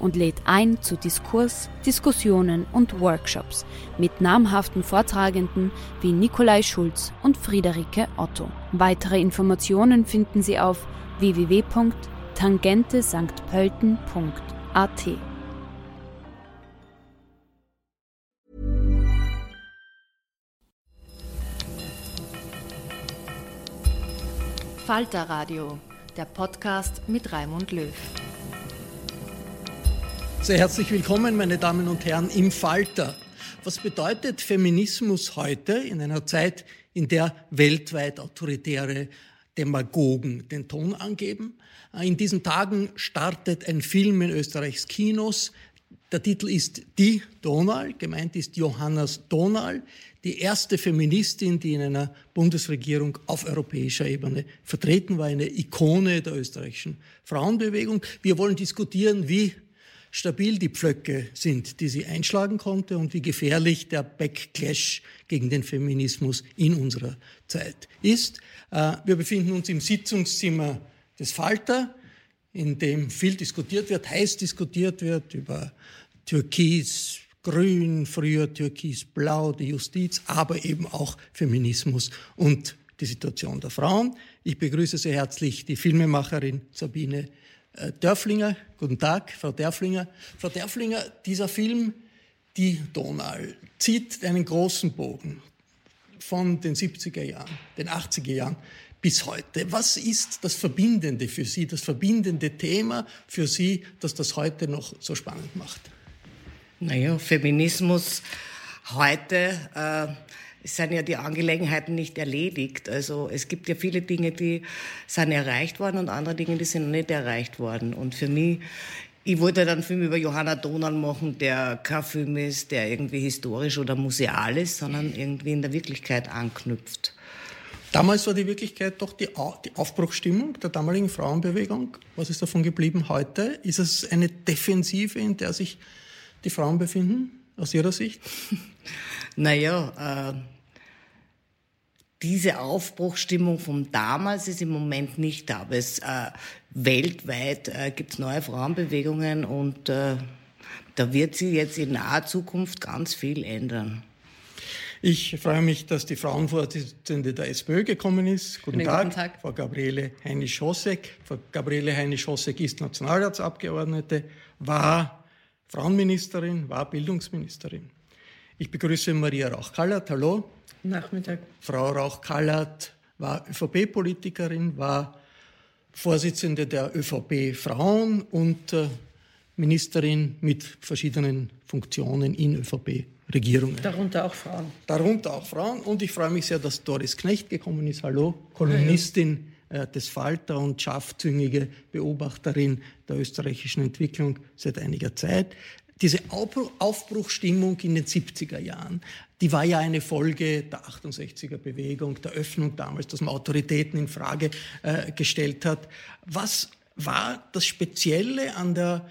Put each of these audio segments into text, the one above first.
und lädt ein zu Diskurs, Diskussionen und Workshops mit namhaften Vortragenden wie Nikolai Schulz und Friederike Otto. Weitere Informationen finden Sie auf www.tangentesanktpölten.at. Falter Radio, der Podcast mit Raimund Löw. Sehr herzlich willkommen, meine Damen und Herren, im Falter. Was bedeutet Feminismus heute in einer Zeit, in der weltweit autoritäre Demagogen den Ton angeben? In diesen Tagen startet ein Film in Österreichs Kinos. Der Titel ist Die Donal, gemeint ist Johannes Donal, die erste Feministin, die in einer Bundesregierung auf europäischer Ebene vertreten war, eine Ikone der österreichischen Frauenbewegung. Wir wollen diskutieren, wie stabil die Pflöcke sind, die sie einschlagen konnte und wie gefährlich der Backclash gegen den Feminismus in unserer Zeit ist. Äh, wir befinden uns im Sitzungszimmer des Falter, in dem viel diskutiert wird, heiß diskutiert wird über Türkis, Grün, früher Türkis-Blau, die Justiz, aber eben auch Feminismus und die Situation der Frauen. Ich begrüße sehr herzlich die Filmemacherin Sabine Dörflinger, guten Tag, Frau Dörflinger. Frau Dörflinger, dieser Film, Die Donau, zieht einen großen Bogen von den 70er Jahren, den 80er Jahren bis heute. Was ist das Verbindende für Sie, das verbindende Thema für Sie, das das heute noch so spannend macht? Naja, Feminismus heute äh, sind ja die Angelegenheiten nicht erledigt. Also es gibt ja viele Dinge, die sind erreicht worden und andere Dinge, die sind nicht erreicht worden. Und für mich, ich wollte dann einen Film über Johanna Donal machen, der kein Film ist, der irgendwie historisch oder museal ist, sondern irgendwie in der Wirklichkeit anknüpft. Damals war die Wirklichkeit doch die, Aufbruchstimmung der damaligen Frauenbewegung. Was ist davon geblieben heute? Ist es eine Defensive, in der sich die Frauen befinden, aus Ihrer Sicht? Naja, äh, diese Aufbruchstimmung von damals ist im Moment nicht da. Aber es, äh, weltweit äh, gibt es neue Frauenbewegungen und äh, da wird sich jetzt in naher Zukunft ganz viel ändern. Ich freue mich, dass die Frauenvorsitzende der SPÖ gekommen ist. Guten, Tag, guten Tag, Frau Gabriele Heinisch-Hossek. Frau Gabriele Heinisch-Hossek ist Nationalratsabgeordnete, war Frauenministerin, war Bildungsministerin. Ich begrüße Maria Rauch-Kallert. Hallo. Nachmittag. Frau Rauch-Kallert war ÖVP-Politikerin, war Vorsitzende der ÖVP Frauen und äh, Ministerin mit verschiedenen Funktionen in ÖVP-Regierungen. Darunter auch Frauen. Darunter auch Frauen. Und ich freue mich sehr, dass Doris Knecht gekommen ist. Hallo, Kolumnistin des Falter und scharfzüngige Beobachterin der österreichischen Entwicklung seit einiger Zeit diese Aufbruchstimmung in den 70er Jahren, die war ja eine Folge der 68er Bewegung, der Öffnung damals, dass man Autoritäten in Frage äh, gestellt hat. Was war das Spezielle an der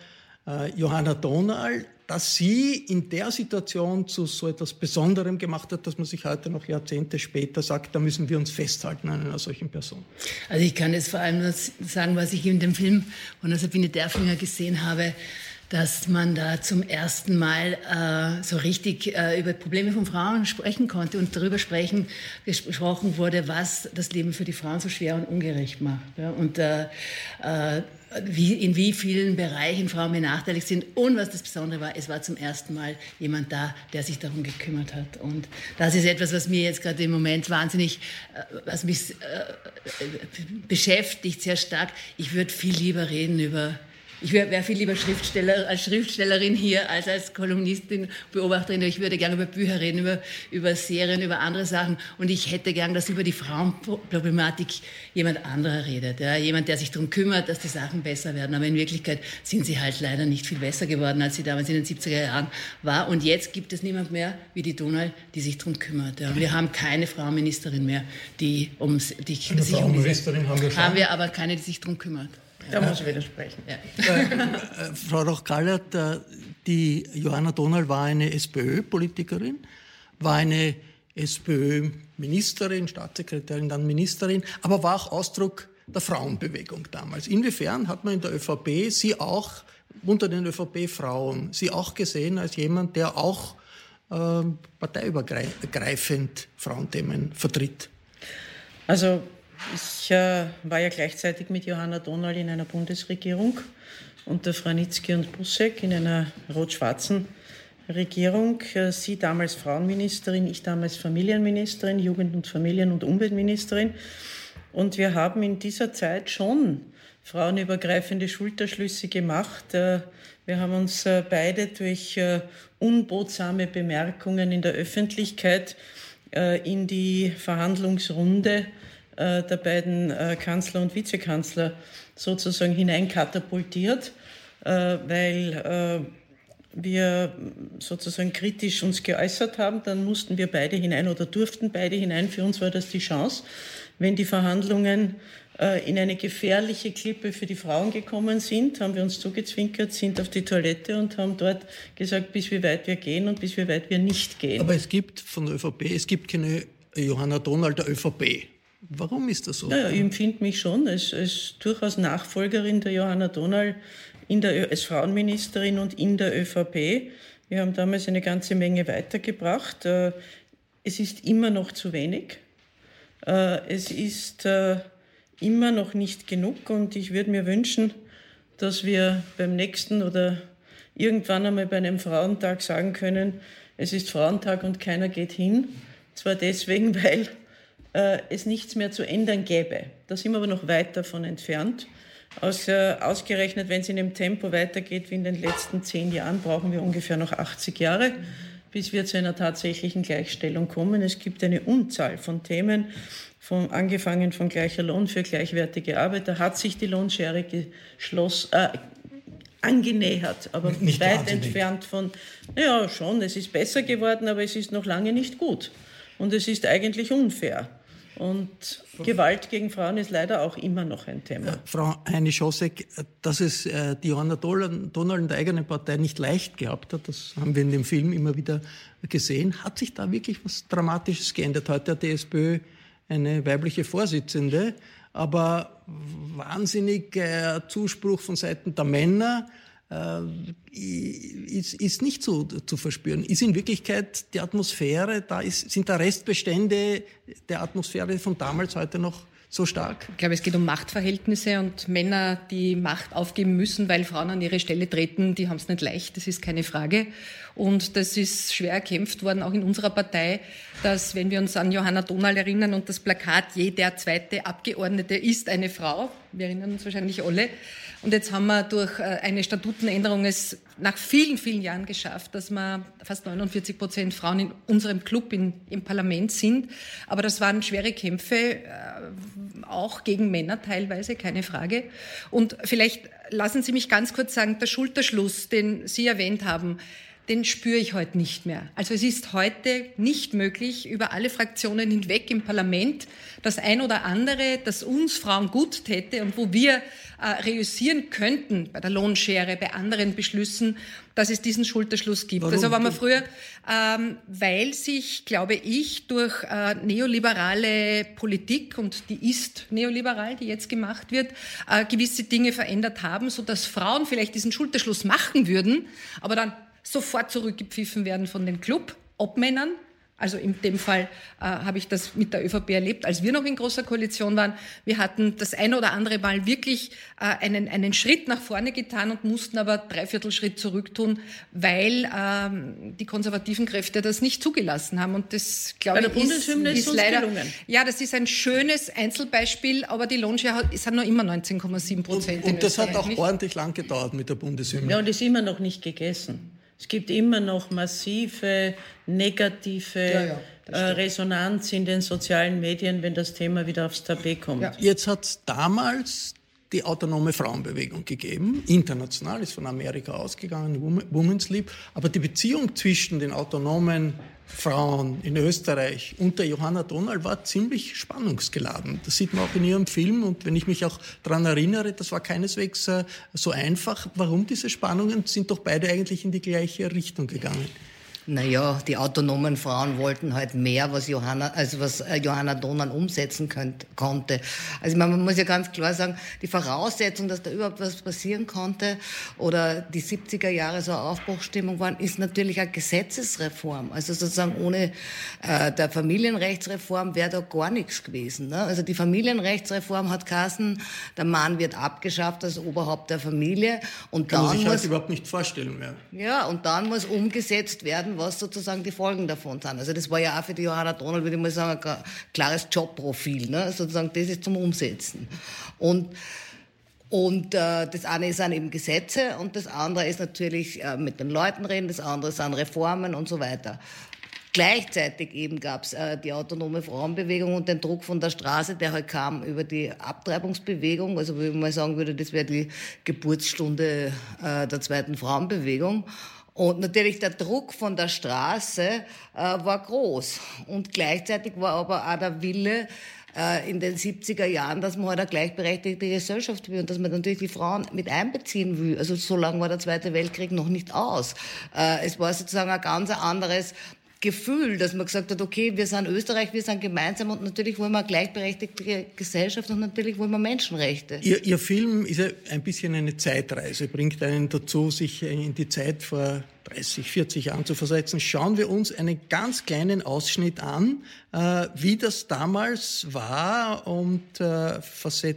äh, Johanna Donal, dass sie in der Situation zu so etwas Besonderem gemacht hat, dass man sich heute noch Jahrzehnte später sagt, da müssen wir uns festhalten an einer solchen Person. Also ich kann jetzt vor allem nur sagen, was ich in dem Film von der Sabine Derflinger gesehen habe, dass man da zum ersten Mal äh, so richtig äh, über Probleme von Frauen sprechen konnte und darüber sprechen gesprochen wurde, was das Leben für die Frauen so schwer und ungerecht macht. Ja? Und äh, äh wie, in wie vielen Bereichen Frauen benachteiligt sind. Und was das Besondere war, es war zum ersten Mal jemand da, der sich darum gekümmert hat. Und das ist etwas, was mir jetzt gerade im Moment wahnsinnig, äh, was mich äh, beschäftigt sehr stark. Ich würde viel lieber reden über ich wäre viel lieber Schriftsteller, als Schriftstellerin hier als als Kolumnistin, Beobachterin. Ich würde gerne über Bücher reden, über, über Serien, über andere Sachen. Und ich hätte gern, dass über die Frauenproblematik jemand anderer redet. Ja? Jemand, der sich darum kümmert, dass die Sachen besser werden. Aber in Wirklichkeit sind sie halt leider nicht viel besser geworden, als sie damals in den 70er Jahren war. Und jetzt gibt es niemand mehr wie die Donau, die sich darum kümmert. Ja? Wir haben keine Frauenministerin mehr, die um die, Eine sich um diese, haben wir schon. Haben wir aber keine, die sich darum kümmert. Da muss ich widersprechen. Ja. Äh, äh, Frau Roch-Kallert, äh, die Johanna Donal war eine SPÖ-Politikerin, war eine SPÖ-Ministerin, Staatssekretärin, dann Ministerin, aber war auch Ausdruck der Frauenbewegung damals. Inwiefern hat man in der ÖVP sie auch unter den ÖVP-Frauen sie auch gesehen als jemand, der auch äh, parteiübergreifend Frauenthemen vertritt? Also ich äh, war ja gleichzeitig mit Johanna Donal in einer Bundesregierung unter Franitzky und Busseck in einer rot-schwarzen Regierung. Äh, sie damals Frauenministerin, ich damals Familienministerin, Jugend- und Familien- und Umweltministerin. Und wir haben in dieser Zeit schon frauenübergreifende Schulterschlüsse gemacht. Äh, wir haben uns äh, beide durch unbotsame Bemerkungen in der Öffentlichkeit in die Verhandlungsrunde äh, der beiden äh, Kanzler und Vizekanzler sozusagen hineinkatapultiert, äh, weil wir sozusagen kritisch uns geäußert haben, dann mussten wir beide hinein oder durften beide hinein. Für uns war das die Chance. Wenn die Verhandlungen in eine gefährliche Klippe für die Frauen gekommen sind, haben wir uns zugezwinkert, sind auf die Toilette und haben dort gesagt, bis wie weit wir gehen und bis wie weit wir nicht gehen. Aber es gibt von der ÖVP, es gibt keine Johanna Donald der ÖVP. Warum ist das so? Naja, ich empfinde mich schon als, als durchaus Nachfolgerin der Johanna Donal in der, als Frauenministerin und in der ÖVP. Wir haben damals eine ganze Menge weitergebracht. Äh, es ist immer noch zu wenig. Äh, es ist äh, immer noch nicht genug und ich würde mir wünschen, dass wir beim nächsten oder irgendwann einmal bei einem Frauentag sagen können, es ist Frauentag und keiner geht hin. Zwar deswegen, weil äh, es nichts mehr zu ändern gäbe. Da sind wir aber noch weit davon entfernt. Aus, äh, ausgerechnet, wenn es in dem Tempo weitergeht wie in den letzten zehn Jahren, brauchen wir ungefähr noch 80 Jahre, bis wir zu einer tatsächlichen Gleichstellung kommen. Es gibt eine Unzahl von Themen, von, angefangen von gleicher Lohn für gleichwertige Arbeit. Da hat sich die Lohnschere geschlossen, äh, angenähert, aber nicht weit wahnsinnig. entfernt von, ja schon, es ist besser geworden, aber es ist noch lange nicht gut. Und es ist eigentlich unfair. Und Gewalt gegen Frauen ist leider auch immer noch ein Thema. Äh, Frau Heine-Schossek, dass es äh, die Johanna Donald in der eigenen Partei nicht leicht gehabt hat, das haben wir in dem Film immer wieder gesehen. Hat sich da wirklich was Dramatisches geändert? Heute hat die SPÖ eine weibliche Vorsitzende, aber wahnsinnig äh, Zuspruch von Seiten der Männer ist, ist nicht so zu verspüren. Ist in Wirklichkeit die Atmosphäre, da ist, sind da Restbestände der Atmosphäre von damals heute noch so stark? Ich glaube, es geht um Machtverhältnisse und Männer, die Macht aufgeben müssen, weil Frauen an ihre Stelle treten, die haben es nicht leicht, das ist keine Frage. Und das ist schwer erkämpft worden, auch in unserer Partei, dass, wenn wir uns an Johanna Donal erinnern und das Plakat, jeder zweite Abgeordnete ist eine Frau, wir erinnern uns wahrscheinlich alle, und jetzt haben wir durch äh, eine Statutenänderung es nach vielen, vielen Jahren geschafft, dass wir fast 49 Prozent Frauen in unserem Club in, im Parlament sind. Aber das waren schwere Kämpfe, äh, auch gegen Männer teilweise, keine Frage. Und vielleicht lassen Sie mich ganz kurz sagen, der Schulterschluss, den Sie erwähnt haben, den spüre ich heute nicht mehr. Also es ist heute nicht möglich, über alle Fraktionen hinweg im Parlament das ein oder andere, das uns Frauen gut täte und wo wir äh, reüssieren könnten bei der Lohnschere, bei anderen Beschlüssen, dass es diesen Schulterschluss gibt. Warum? Also war man früher, ähm, weil sich, glaube ich, durch äh, neoliberale Politik und die ist neoliberal, die jetzt gemacht wird, äh, gewisse Dinge verändert haben, so dass Frauen vielleicht diesen Schulterschluss machen würden, aber dann sofort zurückgepfiffen werden von den Club-Obmännern, also in dem Fall äh, habe ich das mit der ÖVP erlebt, als wir noch in großer Koalition waren. Wir hatten das eine oder andere Mal wirklich äh, einen, einen Schritt nach vorne getan und mussten aber dreiviertel Schritt zurück tun, weil ähm, die konservativen Kräfte das nicht zugelassen haben. Und das, glaube ich, ist, ist leider... Gelungen. Ja, das ist ein schönes Einzelbeispiel, aber die Lohnshare sind noch immer 19,7 Prozent. Und, und das hat auch nicht? ordentlich lang gedauert mit der Bundeshymne. Ja, und ist immer noch nicht gegessen. Es gibt immer noch massive negative ja, ja, äh, Resonanz in den sozialen Medien, wenn das Thema wieder aufs Tapet kommt. Ja. Jetzt hat es damals die autonome Frauenbewegung gegeben. International ist von Amerika ausgegangen, Women's League. Aber die Beziehung zwischen den autonomen Frauen in Österreich unter Johanna Donald war ziemlich spannungsgeladen. Das sieht man auch in ihrem Film und wenn ich mich auch daran erinnere, das war keineswegs äh, so einfach. Warum diese Spannungen sind doch beide eigentlich in die gleiche Richtung gegangen? Naja, die autonomen Frauen wollten halt mehr, was Johanna, also was äh, Johanna Donan umsetzen könnt, konnte. Also man muss ja ganz klar sagen, die Voraussetzung, dass da überhaupt was passieren konnte oder die 70er Jahre so eine Aufbruchstimmung waren, ist natürlich eine Gesetzesreform. Also sozusagen ohne äh, der Familienrechtsreform wäre da gar nichts gewesen. Ne? Also die Familienrechtsreform hat Kassen, der Mann wird abgeschafft als Oberhaupt der Familie und Kann dann man sich muss halt überhaupt nicht vorstellen mehr. Ja, und dann muss umgesetzt werden, was sozusagen die Folgen davon sind. Also das war ja auch für die Johanna Donald, würde ich mal sagen, ein klares Jobprofil. Ne? Sozusagen das ist zum Umsetzen. Und und äh, das eine sind eben Gesetze und das andere ist natürlich äh, mit den Leuten reden, das andere sind Reformen und so weiter. Gleichzeitig eben gab es äh, die autonome Frauenbewegung und den Druck von der Straße, der halt kam über die Abtreibungsbewegung. Also wie man sagen würde, das wäre die Geburtsstunde äh, der zweiten Frauenbewegung. Und natürlich der Druck von der Straße äh, war groß. Und gleichzeitig war aber auch der Wille, äh, in den 70er Jahren, dass man halt eine gleichberechtigte Gesellschaft will und dass man natürlich die Frauen mit einbeziehen will. Also so lange war der Zweite Weltkrieg noch nicht aus. Äh, es war sozusagen ein ganz anderes Gefühl, dass man gesagt hat, okay, wir sind Österreich, wir sind gemeinsam und natürlich wollen wir eine gleichberechtigte Gesellschaft und natürlich wollen wir Menschenrechte. Ihr, Ihr Film ist ja ein bisschen eine Zeitreise, bringt einen dazu, sich in die Zeit vor 30, 40 Jahren zu versetzen. Schauen wir uns einen ganz kleinen Ausschnitt an, äh, wie das damals war und äh,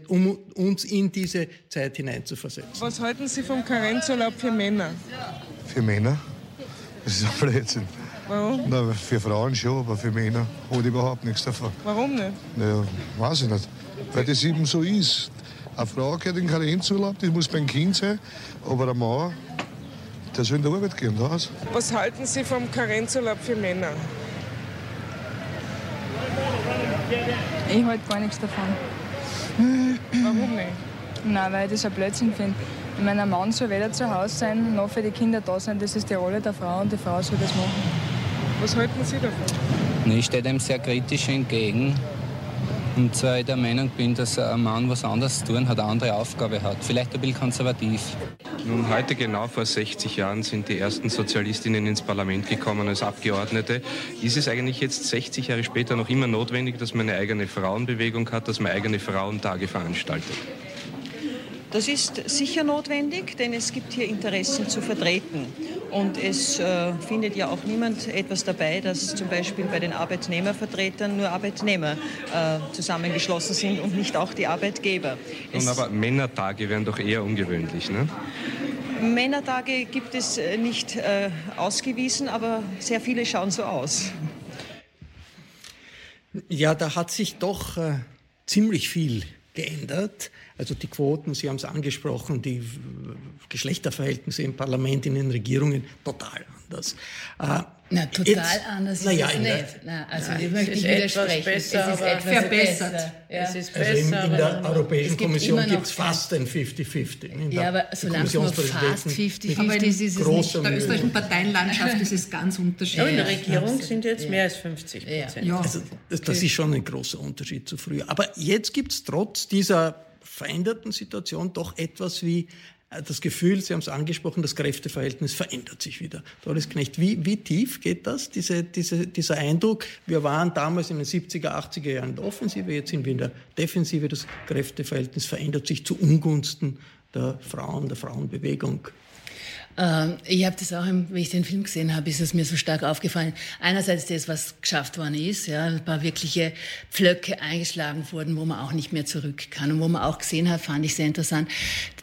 um uns in diese Zeit hineinzuversetzen. Was halten Sie vom Karenzurlaub für Männer? Für Männer? Das ist ein Blödsinn. Warum? Na, für Frauen schon, aber für Männer hat überhaupt nichts davon. Warum nicht? Naja, weiß ich nicht. Weil das eben so ist. Eine Frau geht in Karenzurlaub, das muss beim Kind sein, aber ein Mann, der soll in der Arbeit gehen. Das. Was halten Sie vom Karenzurlaub für Männer? Ich halte gar nichts davon. Warum nicht? Nein, weil ich das ein Blödsinn finde. Ich meine, ein Mann soll weder zu Hause sein, noch für die Kinder da sein. Das ist die Rolle der Frau und die Frau soll das machen. Was halten Sie davon? Ich stehe dem sehr kritisch entgegen. Und zwar ich der Meinung bin, dass ein Mann was anderes tun hat, eine andere Aufgabe hat. Vielleicht ein bisschen konservativ. Nun, heute genau vor 60 Jahren sind die ersten Sozialistinnen ins Parlament gekommen als Abgeordnete. Ist es eigentlich jetzt 60 Jahre später noch immer notwendig, dass man eine eigene Frauenbewegung hat, dass man eigene Frauentage veranstaltet? Das ist sicher notwendig, denn es gibt hier Interessen zu vertreten. Und es äh, findet ja auch niemand etwas dabei, dass zum Beispiel bei den Arbeitnehmervertretern nur Arbeitnehmer äh, zusammengeschlossen sind und nicht auch die Arbeitgeber. Nun, aber Männertage wären doch eher ungewöhnlich, ne? Männertage gibt es äh, nicht äh, ausgewiesen, aber sehr viele schauen so aus. Ja, da hat sich doch äh, ziemlich viel geändert. Also die Quoten, Sie haben es angesprochen, die Geschlechterverhältnisse im Parlament, in den Regierungen, total anders. Äh, Na, total Jetzt, anders ist ja, es nicht. Na, also Nein, ich möchte ich widersprechen. Besser, es ist etwas verbessert. Ja. Es ist also besser, in, in der Europäischen Kommission gibt es fast ein 50-50. Ja, aber solange es nur fast 50-50 aber ist, ist es nicht. In der österreichischen Parteienlandschaft ist es ganz unterschiedlich. Aber in der Regierung sind jetzt mehr als 50 Prozent. Ja. Also das, das ist schon ein großer Unterschied zu früher. Aber jetzt gibt es trotz dieser veränderten Situation doch etwas wie äh, das Gefühl, Sie haben es angesprochen, das Kräfteverhältnis verändert sich wieder. Doris Knecht, wie, wie tief geht das, diese, diese, dieser Eindruck? Wir waren damals in den 70er, 80er Jahren in der Offensive, jetzt sind wir in der Defensive. Das Kräfteverhältnis verändert sich zu Ungunsten der Frauen, der Frauenbewegung. Ähm, ich habe das auch, wenn ich den Film gesehen habe, ist es mir so stark aufgefallen. Einerseits das, was geschafft worden ist, ja, ein paar wirkliche Pflöcke eingeschlagen wurden, wo man auch nicht mehr zurück kann und wo man auch gesehen hat, fand ich sehr interessant.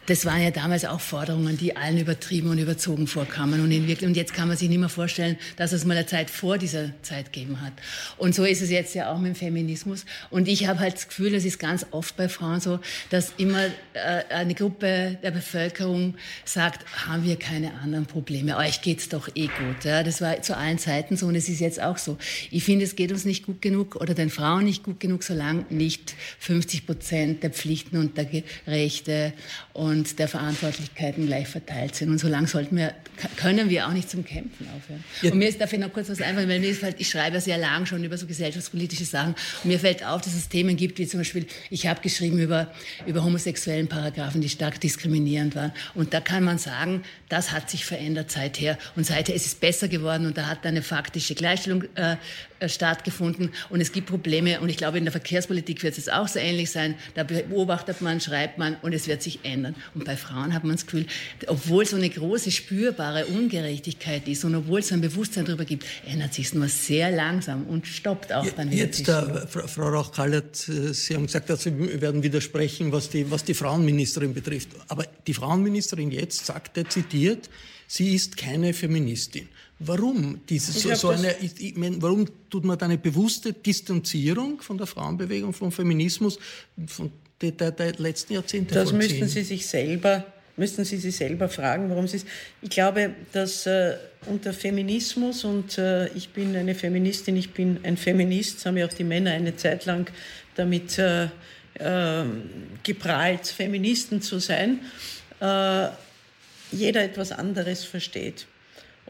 Das waren ja damals auch Forderungen, die allen übertrieben und überzogen vorkamen und, in wirklich, und jetzt kann man sich nicht mehr vorstellen, dass es mal eine Zeit vor dieser Zeit gegeben hat. Und so ist es jetzt ja auch mit dem Feminismus. Und ich habe halt das Gefühl, es ist ganz oft bei Frauen so, dass immer äh, eine Gruppe der Bevölkerung sagt, haben wir keine keine anderen Probleme. Euch geht's doch eh gut. Ja, das war zu allen Zeiten so und es ist jetzt auch so. Ich finde, es geht uns nicht gut genug oder den Frauen nicht gut genug, solange nicht 50 Prozent der Pflichten und der Rechte und der Verantwortlichkeiten gleich verteilt sind. Und solange sollten wir, können wir auch nicht zum Kämpfen aufhören. Ja. Und mir ist dafür noch kurz was einfallen, weil mir ist halt, ich schreibe ja sehr lang schon über so gesellschaftspolitische Sachen und mir fällt auf, dass es Themen gibt, wie zum Beispiel, ich habe geschrieben über, über homosexuellen Paragraphen, die stark diskriminierend waren. Und da kann man sagen, das hat sich verändert seither. Und seither ist es besser geworden und da hat eine faktische Gleichstellung äh, äh, stattgefunden. Und es gibt Probleme und ich glaube, in der Verkehrspolitik wird es auch so ähnlich sein. Da beobachtet man, schreibt man und es wird sich ändern. Und bei Frauen hat man das Gefühl, obwohl so eine große spürbare Ungerechtigkeit ist und obwohl es ein Bewusstsein darüber gibt, ändert sich es nur sehr langsam und stoppt auch dann wieder. Jetzt, äh, Frau Rauch-Kallert, äh, Sie haben gesagt, dass Sie werden widersprechen, was die, was die Frauenministerin betrifft. Aber die Frauenministerin jetzt sagte, zitiert, sie ist keine Feministin. Warum diese, so, so eine, ich, ich mein, warum tut man da eine bewusste Distanzierung von der Frauenbewegung, vom Feminismus, von der, der, der letzten Jahrzehnte Das müssten Sie sich selber müssten Sie sich selber fragen, warum Sie es. Ich glaube, dass äh, unter Feminismus und äh, ich bin eine Feministin, ich bin ein Feminist, haben ja auch die Männer eine Zeit lang damit äh, ähm, geprahlt, Feministen zu sein. Äh, jeder etwas anderes versteht.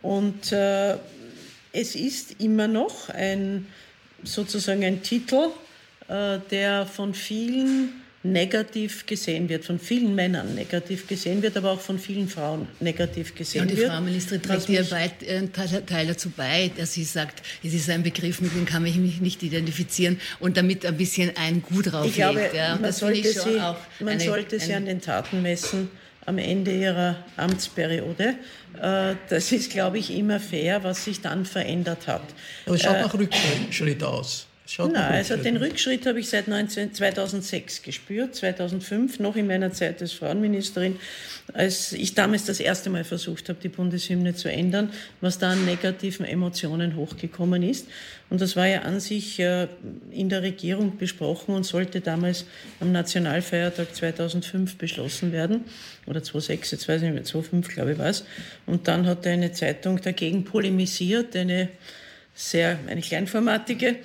Und äh, es ist immer noch ein, sozusagen ein Titel, äh, der von vielen negativ gesehen wird, von vielen Männern negativ gesehen wird, aber auch von vielen Frauen negativ gesehen wird. Ja, und die Frau Ministerin trägt ja weit äh, Teil dazu bei, dass sie sagt, es ist ein Begriff, mit dem kann ich mich nicht identifizieren und damit ein bisschen ein Gut drauflegt. Ich glaube, ja, man sollte, sie, man eine, sollte sie an den Taten messen am Ende ihrer Amtsperiode. Äh, das ist, glaube ich, immer fair, was sich dann verändert hat. Aber es schaut äh, nach Rückschritt aus. Nein, also den Rückschritt habe ich seit 19, 2006 gespürt, 2005, noch in meiner Zeit als Frauenministerin, als ich damals das erste Mal versucht habe, die Bundeshymne zu ändern, was da an negativen Emotionen hochgekommen ist. Und das war ja an sich äh, in der Regierung besprochen und sollte damals am Nationalfeiertag 2005 beschlossen werden. Oder 2006, jetzt weiß ich nicht mehr, 2005 glaube ich war es. Und dann hat eine Zeitung dagegen polemisiert, eine sehr, eine kleinformatige.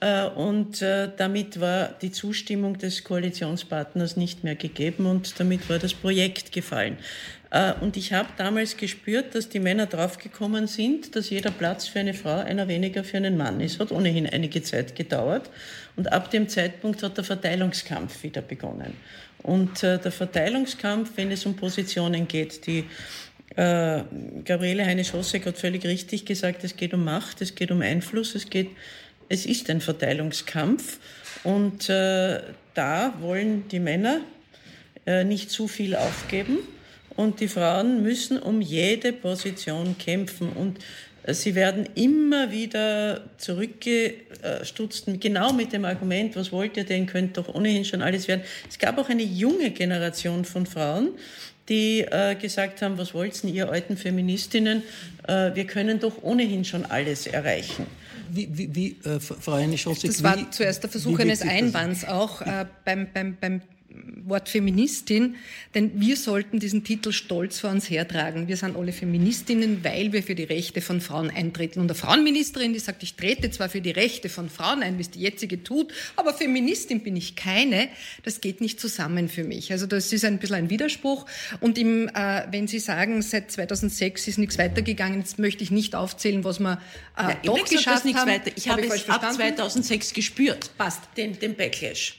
Äh, und äh, damit war die Zustimmung des Koalitionspartners nicht mehr gegeben und damit war das Projekt gefallen. Äh, und ich habe damals gespürt, dass die Männer draufgekommen sind, dass jeder Platz für eine Frau einer weniger für einen Mann ist. Hat ohnehin einige Zeit gedauert. Und ab dem Zeitpunkt hat der Verteilungskampf wieder begonnen. Und der Verteilungskampf, wenn es um Positionen geht, die äh, Gabriele Heine-Schossek hat völlig richtig gesagt, es geht um Macht, es geht um Einfluss, es geht, es ist ein Verteilungskampf. Und äh, da wollen die Männer äh, nicht zu viel aufgeben. Und die Frauen müssen um jede Position kämpfen. Und äh, Sie werden immer wieder zurückgestutzt, genau mit dem Argument, was wollt ihr denn, könnt doch ohnehin schon alles werden. Es gab auch eine junge Generation von Frauen, die äh, gesagt haben, was wollt ihr alten Feministinnen, äh, wir können doch ohnehin schon alles erreichen. Wie, wie, wie äh, Frau Heine Das war zuerst der Versuch eines Einwands auch äh, beim, beim, beim Wort Feministin, denn wir sollten diesen Titel stolz vor uns hertragen. Wir sind alle Feministinnen, weil wir für die Rechte von Frauen eintreten. Und eine Frauenministerin, die sagt, ich trete zwar für die Rechte von Frauen ein, wie es die jetzige tut, aber Feministin bin ich keine, das geht nicht zusammen für mich. Also das ist ein bisschen ein Widerspruch. Und im, äh, wenn Sie sagen, seit 2006 ist nichts weitergegangen, jetzt möchte ich nicht aufzählen, was wir äh, ja, doch geschafft haben. Weiter. Ich habe, habe es ab 2006 gespürt. Passt. Den, den Backlash.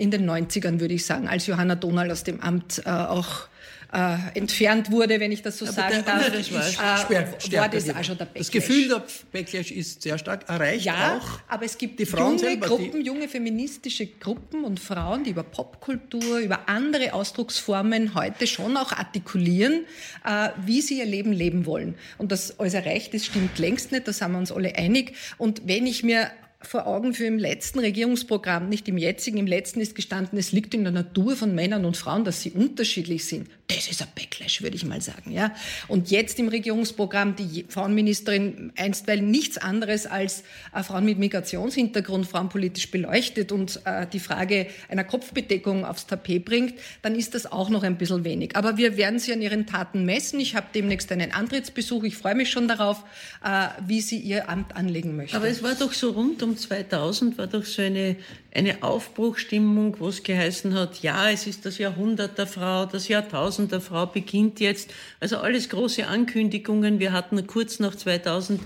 In den 90ern würde ich sagen, als Johanna Donald aus dem Amt äh, auch äh, entfernt wurde, wenn ich das so Aber sagen darf, äh, war das auch schon der Backlash. Das Gefühl der Backlash ist sehr stark erreicht ja, auch. aber es gibt die Frauen junge selber, Gruppen, junge feministische Gruppen und Frauen, die über Popkultur, über andere Ausdrucksformen heute schon auch artikulieren, äh, wie sie ihr Leben leben wollen. Und das alles erreicht ist, stimmt längst nicht, da sind wir uns alle einig. Und wenn ich mir vor Augen für im letzten Regierungsprogramm, nicht im jetzigen, im letzten ist gestanden, es liegt in der Natur von Männern und Frauen, dass sie unterschiedlich sind. Das ist ein Backlash, würde ich mal sagen. Ja? Und jetzt im Regierungsprogramm die Frauenministerin einstweilen nichts anderes als Frauen mit Migrationshintergrund, frauenpolitisch beleuchtet und äh, die Frage einer Kopfbedeckung aufs Tapet bringt, dann ist das auch noch ein bisschen wenig. Aber wir werden sie an ihren Taten messen. Ich habe demnächst einen Antrittsbesuch. Ich freue mich schon darauf, äh, wie sie ihr Amt anlegen möchte. Aber es war doch so rund um 2000 war doch so eine, eine Aufbruchstimmung, wo es geheißen hat, ja, es ist das Jahrhundert der Frau, das Jahrtausend der Frau beginnt jetzt. Also alles große Ankündigungen. Wir hatten kurz nach 2000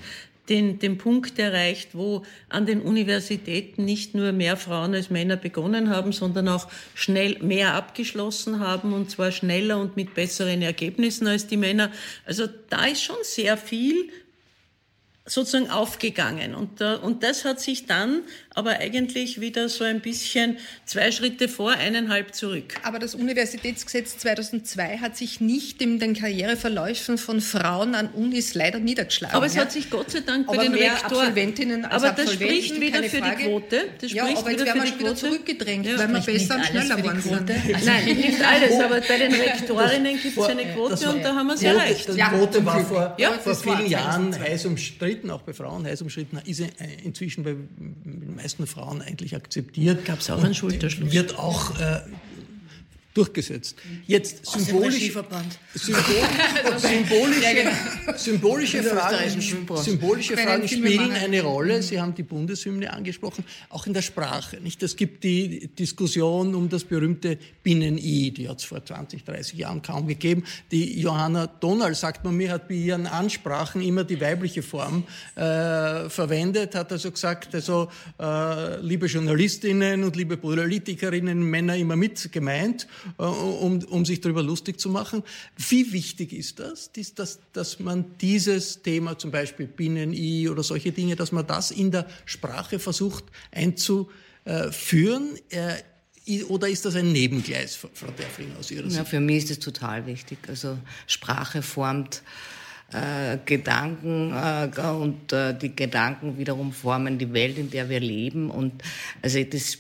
den, den Punkt erreicht, wo an den Universitäten nicht nur mehr Frauen als Männer begonnen haben, sondern auch schnell mehr abgeschlossen haben und zwar schneller und mit besseren Ergebnissen als die Männer. Also da ist schon sehr viel sozusagen aufgegangen. Und, äh, und das hat sich dann aber eigentlich wieder so ein bisschen zwei Schritte vor, eineinhalb zurück. Aber das Universitätsgesetz 2002 hat sich nicht in den Karriereverläufen von Frauen an Unis leider niedergeschlagen. Aber es ja? hat sich Gott sei Dank bei aber den mehr Rektoren... Absolventinnen als aber das Absolventen, spricht wieder für Frage. die Quote. Das ja, spricht aber jetzt wieder werden wir wieder zurückgedrängt, Ja. weil wir besser und schneller geworden sind. Quote. Nein, nicht alles, aber bei den Rektorinnen gibt es eine Quote war- und da haben wir es erreicht. Die Quote war vor, Ja, vor vielen Jahren 2002. heiß umstritten, auch bei Frauen heiß umstritten, ist inzwischen bei meisten Frauen eigentlich akzeptiert. Gab es auch einen Schulterschluss. Wird auch äh, durchgesetzt. Jetzt symbolisch, symbol, symbolische, symbolische In der Fragen, symbolische Fragen spielen eine Rolle. Sie haben die Bundeshymne angesprochen, auch in der Sprache. Nicht? Es gibt die Diskussion um das berühmte Binnen-I, die hat es vor 20, 30 Jahren kaum gegeben. Die Johanna Donald, sagt man mir, hat bei ihren Ansprachen immer die weibliche Form äh, verwendet, hat also gesagt, also äh, liebe Journalistinnen und liebe Politikerinnen, Männer immer mit gemeint, um, um sich darüber lustig zu machen. Wie wichtig ist das, dies, dass, dass man dieses Thema, zum Beispiel Binnen-I oder solche Dinge, dass man das in der Sprache versucht einzuführen? Äh, oder ist das ein Nebengleis, Frau Derfling, aus Ihrer Sicht? Ja, für mich ist das total wichtig. Also Sprache formt äh, Gedanken äh, und äh, die Gedanken wiederum formen die Welt, in der wir leben. Und also das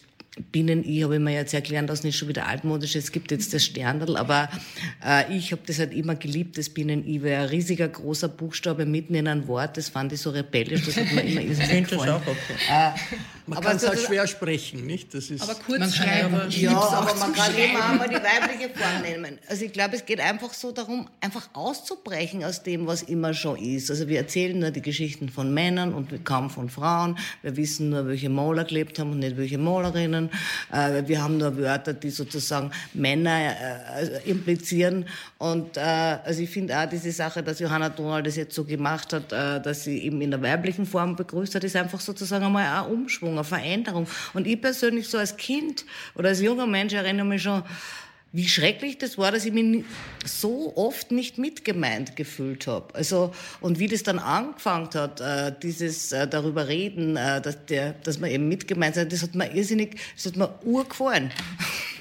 Binnen-I habe ich mir jetzt erklären lassen, ist schon wieder altmodisch. Es gibt jetzt das Sterndl, aber äh, ich habe das halt immer geliebt, das Binnen-I, weil ein riesiger großer Buchstabe mitten in ein Wort, das fand ich so rebellisch, das hat mir immer irrsinnig finde das gefallen. auch okay. Äh, Man aber kann es halt schwer sprechen, nicht? Das ist Aber kurz schreiben. Ja, auch aber man kann Schreiben. immer einmal die weibliche Form nehmen. Also ich glaube, es geht einfach so darum, einfach auszubrechen aus dem, was immer schon ist. Also wir erzählen nur die Geschichten von Männern und kaum von Frauen. Wir wissen nur, welche Maler gelebt haben und nicht welche Malerinnen. Äh, wir haben nur Wörter, die sozusagen Männer äh, implizieren. Und äh, also ich finde auch diese Sache, dass Johanna Donald das jetzt so gemacht hat, dass sie eben in der weiblichen Form begrüßt hat, ist einfach sozusagen einmal ein Umschwung, eine Veränderung. Und ich persönlich so als Kind oder als junger Mensch erinnere mich schon, wie schrecklich das war, dass ich mich so oft nicht mitgemeint gefühlt habe. Also und wie das dann angefangen hat, äh, dieses äh, darüber reden, äh, dass, der, dass man eben mitgemeint sein, das hat mir irrsinnig, das hat mir urgefallen.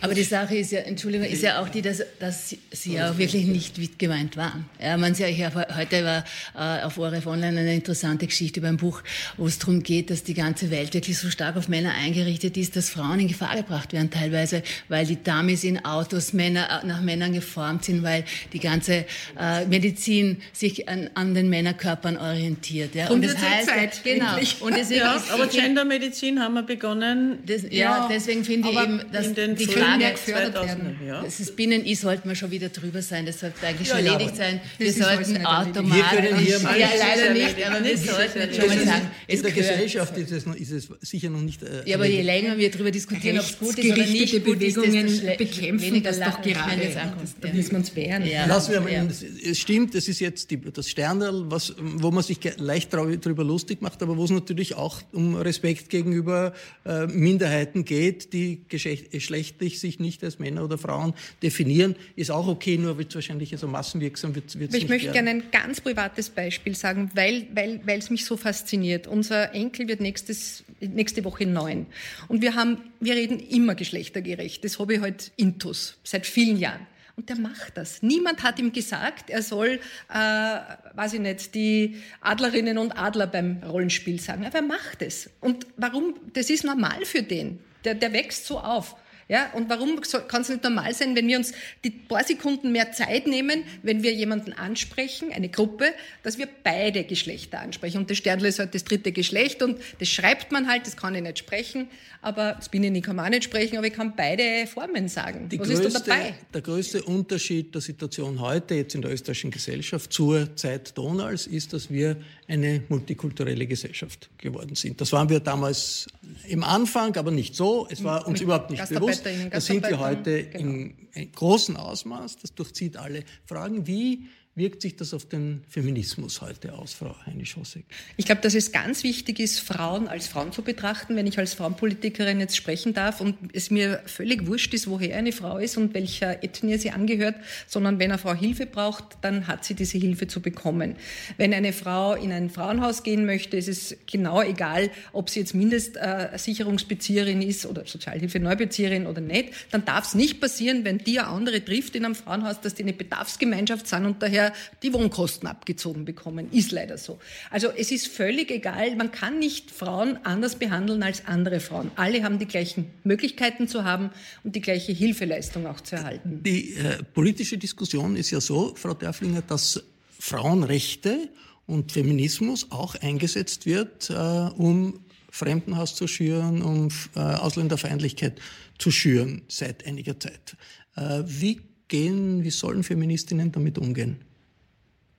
Aber die Sache ist ja, Entschuldigung, ist ja auch die, dass, dass Sie ja auch wirklich nicht mitgemeint waren. Ja, man ja, ich habe heute war auf ORF Online eine interessante Geschichte über ein Buch, wo es darum geht, dass die ganze Welt wirklich so stark auf Männer eingerichtet ist, dass Frauen in Gefahr gebracht werden teilweise, weil die Dummies in Autos Männer, äh, nach Männern geformt sind, weil die ganze äh, Medizin sich an, an, den Männerkörpern orientiert. Ja. Und, und das heißt, Zeit, genau. Und deswegen ja, ist, aber Gendermedizin haben wir begonnen. Das, ja, ja, deswegen finde ich eben, dass die Frage gefördert werden. Ja. Das ist Binnen-I sollten wir schon wieder drüber sein. Das sollte eigentlich schon erledigt sein. Wir sollten automatisch. Wir können hier ja, leider nicht, aber wir sollten schon mal sagen. In der Gesellschaft ist es, ist es sicher noch nicht. Äh, ja, aber je länger wir darüber diskutieren, ob es gut ist oder nicht gut ist, Bewegungen bekämpfen das doch gerade. Da müssen wir uns wehren. Ja. Lassen wir mal, es stimmt, es ist jetzt die, das Sternl, was, wo man sich leicht darüber lustig macht, aber wo es natürlich auch um Respekt gegenüber äh, Minderheiten geht, die geschlechtlich sich nicht als Männer oder Frauen definieren, ist auch okay, nur wird es wahrscheinlich so also massenwirksam wird, wird's Ich möchte gerne ein ganz privates Beispiel sagen, weil weil weil es mich so fasziniert. Unser Enkel wird nächstes, nächste Woche neun und wir haben wir reden immer geschlechtergerecht. Das habe ich halt intus seit vielen Jahren. Und der macht das. Niemand hat ihm gesagt, er soll, äh, weiß ich nicht, die Adlerinnen und Adler beim Rollenspiel sagen. Aber er macht es. Und warum? Das ist normal für den. Der, der wächst so auf. Ja, und warum kann es nicht normal sein, wenn wir uns die paar Sekunden mehr Zeit nehmen, wenn wir jemanden ansprechen, eine Gruppe, dass wir beide Geschlechter ansprechen. Und das Sternle ist halt das dritte Geschlecht und das schreibt man halt, das kann ich nicht sprechen, aber das bin ich nicht, kann man auch nicht sprechen, aber ich kann beide Formen sagen. Die Was größte, ist da dabei? Der größte Unterschied der Situation heute, jetzt in der österreichischen Gesellschaft, zur Zeit Donalds, ist, dass wir eine multikulturelle Gesellschaft geworden sind. Das waren wir damals im Anfang, aber nicht so. Es war uns überhaupt nicht bewusst. Das sind wir heute genau. im großen Ausmaß. Das durchzieht alle Fragen. Wie wirkt sich das auf den Feminismus heute aus, Frau Heine-Schossek? Ich glaube, dass es ganz wichtig ist, Frauen als Frauen zu betrachten, wenn ich als Frauenpolitikerin jetzt sprechen darf und es mir völlig wurscht ist, woher eine Frau ist und welcher Ethnie sie angehört, sondern wenn eine Frau Hilfe braucht, dann hat sie diese Hilfe zu bekommen. Wenn eine Frau in ein Frauenhaus gehen möchte, ist es genau egal, ob sie jetzt Mindestsicherungsbezieherin ist oder Sozialhilfe-Neubezieherin oder nicht, dann darf es nicht passieren, wenn die eine andere trifft in einem Frauenhaus, dass die eine Bedarfsgemeinschaft sind und daher daher die Wohnkosten abgezogen bekommen. Ist leider so. Also es ist völlig egal, man kann nicht Frauen anders behandeln als andere Frauen. Alle haben die gleichen Möglichkeiten zu haben und die gleiche Hilfeleistung auch zu erhalten. Die äh, politische Diskussion ist ja so, Frau Dörflinger, dass Frauenrechte und Feminismus auch eingesetzt wird, äh, um Fremdenhass zu schüren, um äh, Ausländerfeindlichkeit zu schüren seit einiger Zeit. Äh, wie gehen, wie sollen Feministinnen damit umgehen?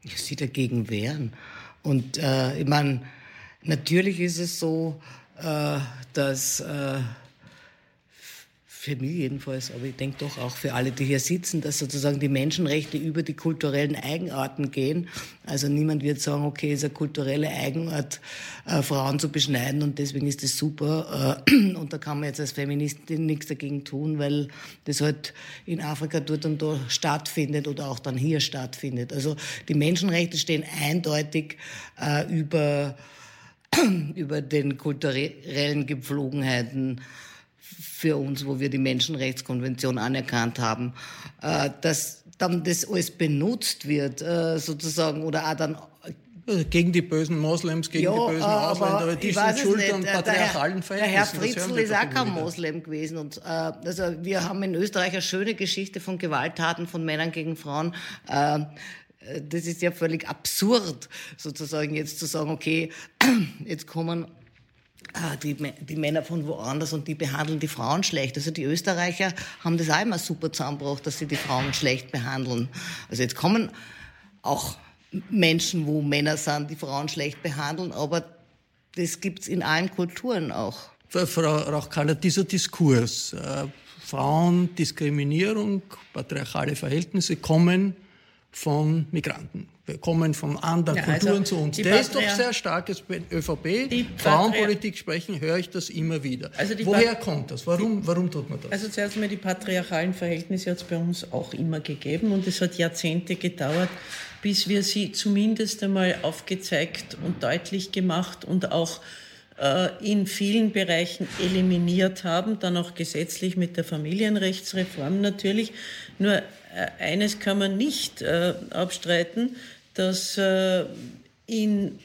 Sie dagegen wehren. Und äh, ich meine, natürlich ist es so, äh, dass äh, für mich jedenfalls, aber ich denke doch auch für alle, die hier sitzen, dass sozusagen die Menschenrechte über die kulturellen Eigenarten gehen. Also niemand wird sagen, okay, ist eine kulturelle Eigenart, äh, Frauen zu beschneiden und deswegen ist das super. Äh, und da kann man jetzt als Feministin nichts dagegen tun, weil das halt in Afrika dort und da stattfindet oder auch dann hier stattfindet. Also die Menschenrechte stehen eindeutig äh, über, über den kulturellen Gepflogenheiten für uns, wo wir die Menschenrechtskonvention anerkannt haben, äh, dass dann das alles benutzt wird, äh, sozusagen, oder auch dann äh, gegen die bösen Moslems, gegen ja, die bösen Ausländer, die sind schuld an patriarchalen Verhältnissen. Der Herr Fritzl ist auch kein Moslem gewesen. Und, äh, also wir haben in Österreich eine schöne Geschichte von Gewalttaten von Männern gegen Frauen. Äh, das ist ja völlig absurd, sozusagen jetzt zu sagen, okay, jetzt kommen die, die Männer von woanders und die behandeln die Frauen schlecht. Also die Österreicher haben das auch immer super zusammengebracht, dass sie die Frauen schlecht behandeln. Also jetzt kommen auch Menschen, wo Männer sind, die Frauen schlecht behandeln, aber das gibt's in allen Kulturen auch. Frau Rauchkaller, dieser Diskurs, äh, Frauen, Diskriminierung, patriarchale Verhältnisse kommen von Migranten. Wir kommen von anderen ja, Kulturen also zu uns. Der ist doch sehr stark, wenn ÖVP, Frauenpolitik sprechen, höre ich das immer wieder. Also Woher kommt das? Warum, warum tut man das? Also zuerst einmal die patriarchalen Verhältnisse hat es bei uns auch immer gegeben und es hat Jahrzehnte gedauert, bis wir sie zumindest einmal aufgezeigt und deutlich gemacht und auch äh, in vielen Bereichen eliminiert haben, dann auch gesetzlich mit der Familienrechtsreform natürlich. Nur eines kann man nicht äh, abstreiten, dass in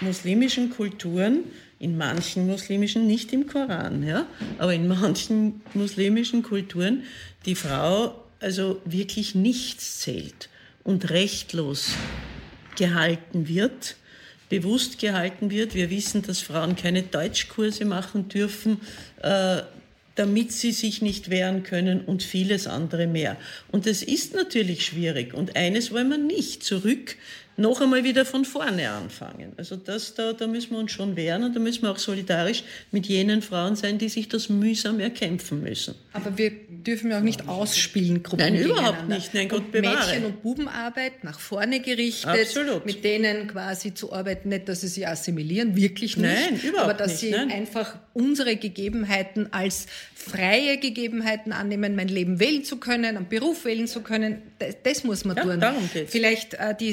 muslimischen Kulturen, in manchen muslimischen, nicht im Koran, ja, aber in manchen muslimischen Kulturen die Frau also wirklich nichts zählt und rechtlos gehalten wird bewusst gehalten wird. Wir wissen, dass Frauen keine Deutschkurse machen dürfen, äh, damit sie sich nicht wehren können und vieles andere mehr. Und es ist natürlich schwierig. Und eines wollen wir nicht, zurück noch einmal wieder von vorne anfangen. Also das, da, da müssen wir uns schon wehren und da müssen wir auch solidarisch mit jenen Frauen sein, die sich das mühsam erkämpfen müssen. Aber wir dürfen ja auch nicht ausspielen, Gruppen Nein, überhaupt nicht. Nein, Gott bewahre. Mädchen- und Bubenarbeit nach vorne gerichtet. Absolut. Mit denen quasi zu arbeiten, nicht, dass sie sie assimilieren, wirklich nicht. Nein, überhaupt aber dass nicht, sie nein. einfach unsere Gegebenheiten als freie Gegebenheiten annehmen, mein Leben wählen zu können, einen Beruf wählen zu können. Das, das muss man ja, tun. Vielleicht äh, die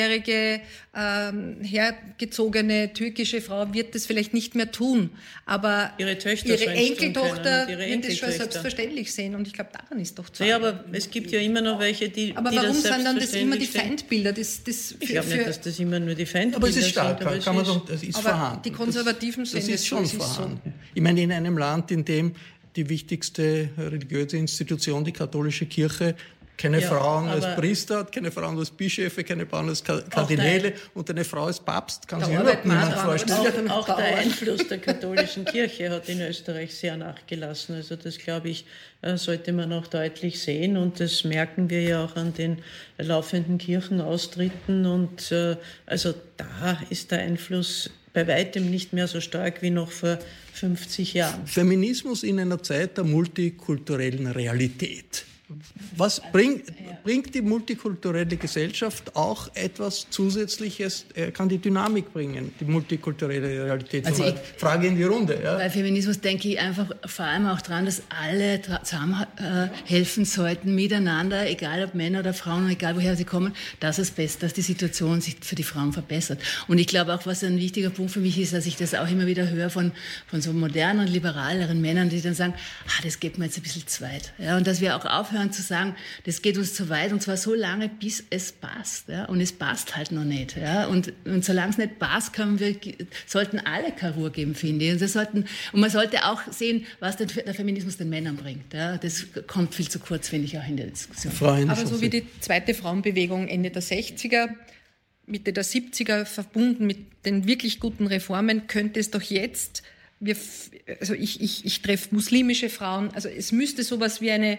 60-jährige ähm, hergezogene türkische Frau wird das vielleicht nicht mehr tun, aber ihre, Töchter ihre Enkeltochter ihre wird es schon selbstverständlich sehen und ich glaube, daran ist doch zu Ja, aber es gibt ja immer noch welche, die Aber die warum das sind dann das immer die Feindbilder? Das, das ich glaube nicht, dass das immer nur die Feindbilder aber es ist stark, sind. Aber kann man doch, das ist aber vorhanden. die Konservativen das, sehen das es ist schon so, vorhanden. So. Ich meine, in einem Land, in dem die wichtigste religiöse Institution, die katholische Kirche, keine Ja, Frauen als Priester hat, keine Frauen als Bischöfe, keine Frauen als Ka- Kardinäle und eine Frau als Papst, kann sich überhaupt man niemand vorstellen. Auch, auch der Einfluss der katholischen Kirche hat in Österreich sehr nachgelassen. Also das, glaube ich, äh, sollte man auch deutlich sehen. Und das merken wir ja auch an den laufenden Kirchenaustritten. Und äh, also da ist der Einfluss bei weitem nicht mehr so stark wie noch vor 50 Jahren. Feminismus in einer Zeit der multikulturellen Realität. Was bringt, bringt die multikulturelle Gesellschaft auch etwas Zusätzliches, äh, kann die Dynamik bringen, die multikulturelle Realität? Also Mal Frage in die Runde. Ja? Bei Feminismus denke ich einfach vor allem auch dran, dass alle zusammen äh, helfen sollten, miteinander, egal ob Männer oder Frauen, egal woher sie kommen, dass es besser, dass die Situation sich für die Frauen verbessert. Und ich glaube auch, was ein wichtiger Punkt für mich ist, dass ich das auch immer wieder höre von, von so modernen, liberaleren Männern, die dann sagen, ah, das geht mir jetzt ein bisschen zu weit. Ja, und dass wir auch aufhören zu sagen, das geht uns zu weit und zwar so lange, bis es passt. Ja, und es passt halt noch nicht. Ja, und, und solange es nicht passt, können wir, sollten alle keine Ruhe geben, finde ich. Und, das sollten, und man sollte auch sehen, was der, der Feminismus den Männern bringt. Ja, das kommt viel zu kurz, finde ich, auch in der Diskussion. Hennig, Aber so wie die zweite Frauenbewegung Ende der 60er, Mitte der 70er verbunden mit den wirklich guten Reformen, könnte es doch jetzt, wir, also ich, ich, ich treffe muslimische Frauen, also es müsste sowas wie eine,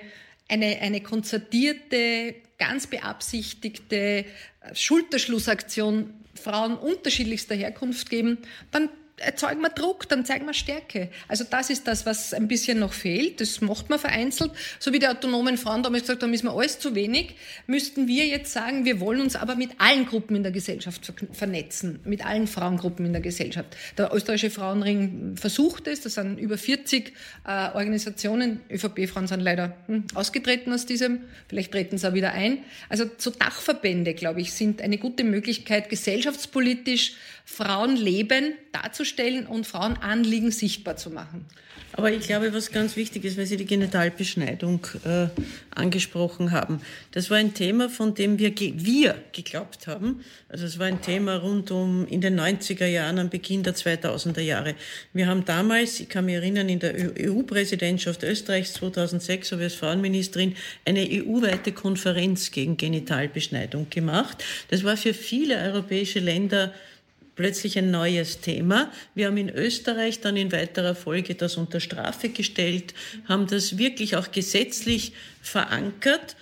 eine, eine konzertierte, ganz beabsichtigte Schulterschlussaktion Frauen unterschiedlichster Herkunft geben, dann erzeugen wir Druck, dann zeigen wir Stärke. Also das ist das, was ein bisschen noch fehlt. Das macht man vereinzelt. So wie die autonomen Frauen damals gesagt haben, ist mir alles zu wenig, müssten wir jetzt sagen, wir wollen uns aber mit allen Gruppen in der Gesellschaft ver vernetzen, mit allen Frauengruppen in der Gesellschaft. Der österreichische Frauenring versucht es, das sind über 40 äh, Organisationen, ÖVP-Frauen sind leider hm, ausgetreten aus diesem, vielleicht treten sie auch wieder ein. Also so Dachverbände, glaube ich, sind eine gute Möglichkeit, gesellschaftspolitisch Frauenleben darzustellen und Frauenanliegen sichtbar zu machen. Aber ich glaube, was ganz wichtig ist, weil Sie die Genitalbeschneidung äh, angesprochen haben, das war ein Thema, von dem wir, ge wir geglaubt haben. Also es war ein Thema rund um in den 90er Jahren, am Beginn der 2000er Jahre. Wir haben damals, ich kann mich erinnern, in der EU-Präsidentschaft Österreichs 2006, habe ich als Frauenministerin eine EU-weite Konferenz gegen Genitalbeschneidung gemacht. Das war für viele europäische Länder plötzlich ein neues Thema. Wir haben in Österreich dann in weiterer Folge das unter Strafe gestellt, haben das wirklich auch gesetzlich verankert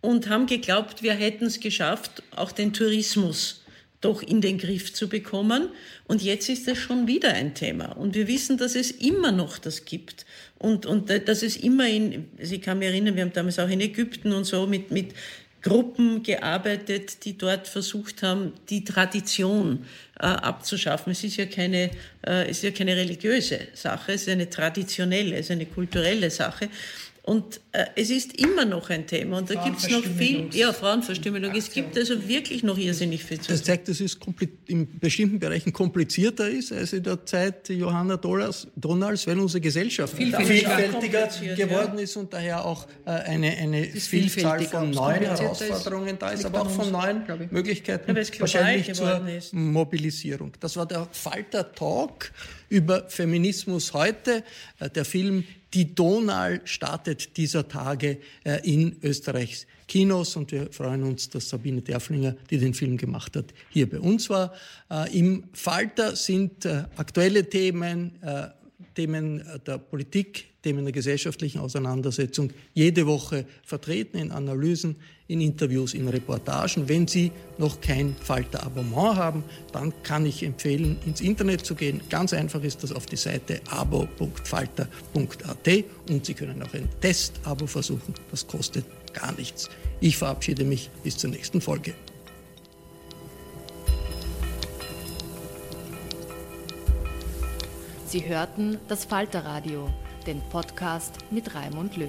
und haben geglaubt, wir hätten es geschafft, auch den Tourismus doch in den Griff zu bekommen. Und jetzt ist es schon wieder ein Thema. Und wir wissen, dass es immer noch das gibt. Und, und dass es immer in, Sie kann mich erinnern, wir haben damals auch in Ägypten und so mit, mit Gruppen gearbeitet, die dort versucht haben, die Tradition äh, abzuschaffen. Es ist ja keine, äh, es ist ja keine religiöse Sache, es ist eine traditionelle, es ist eine kulturelle Sache. Und äh, es ist immer noch ein Thema und da gibt es noch viel, ja, Frauenverstümmelung. Es gibt also wirklich noch irrsinnig viel zu Das zeigt, dass es in bestimmten Bereichen komplizierter ist als in der Zeit Johanna Donals, weil unsere Gesellschaft viel, vielfältiger geworden ist und daher auch äh, eine, eine Vielzahl von neuen Herausforderungen da ist, aber auch von neuen Möglichkeiten wahrscheinlich zur ist. Mobilisierung. Das war der Falter Talk über Feminismus heute. Äh, der Film die Donau startet dieser Tage äh, in Österreichs Kinos und wir freuen uns, dass Sabine Derflinger, die den Film gemacht hat, hier bei uns war. Äh, Im Falter sind äh, aktuelle Themen, Themen der Politik, Themen der gesellschaftlichen Auseinandersetzung jede Woche vertreten in Analysen, in Interviews, in Reportagen. Wenn Sie noch kein Falter-Abonnement haben, dann kann ich empfehlen, ins Internet zu gehen. Ganz einfach ist das auf die Seite abo.falter.at und Sie können auch ein Test-Abo versuchen. Das kostet gar nichts. Ich verabschiede mich bis zur nächsten Folge. Sie hörten das Falterradio, den Podcast mit Raimund Löw.